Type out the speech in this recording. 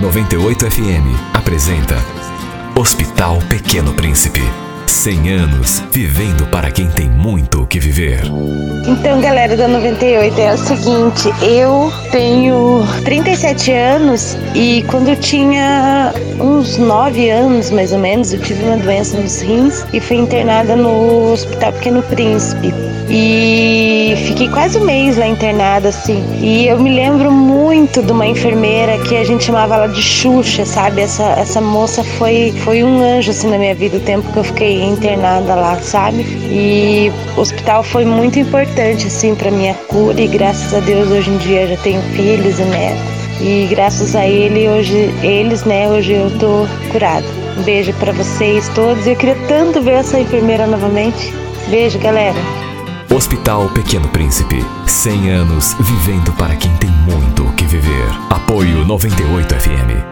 98 FM apresenta Hospital Pequeno Príncipe. 100 anos vivendo para quem tem muito o que viver. Então, galera da 98, é o seguinte, eu tenho 37 anos e quando eu tinha uns 9 anos, mais ou menos, eu tive uma doença nos rins e fui internada no Hospital Pequeno Príncipe. E fiquei quase um mês lá internada, assim. E eu me lembro muito de uma enfermeira que a gente chamava ela de Xuxa, sabe? Essa, essa moça foi, foi um anjo, assim, na minha vida, o tempo que eu fiquei internada lá, sabe? E o hospital foi muito importante, assim, para minha cura. E graças a Deus, hoje em dia, já tenho filhos e netos. E graças a ele, hoje, eles, né, hoje eu tô curada. Um beijo para vocês todos. Eu queria tanto ver essa enfermeira novamente. Beijo, galera. Hospital Pequeno Príncipe. 100 anos vivendo para quem tem muito o que viver. Apoio 98 FM.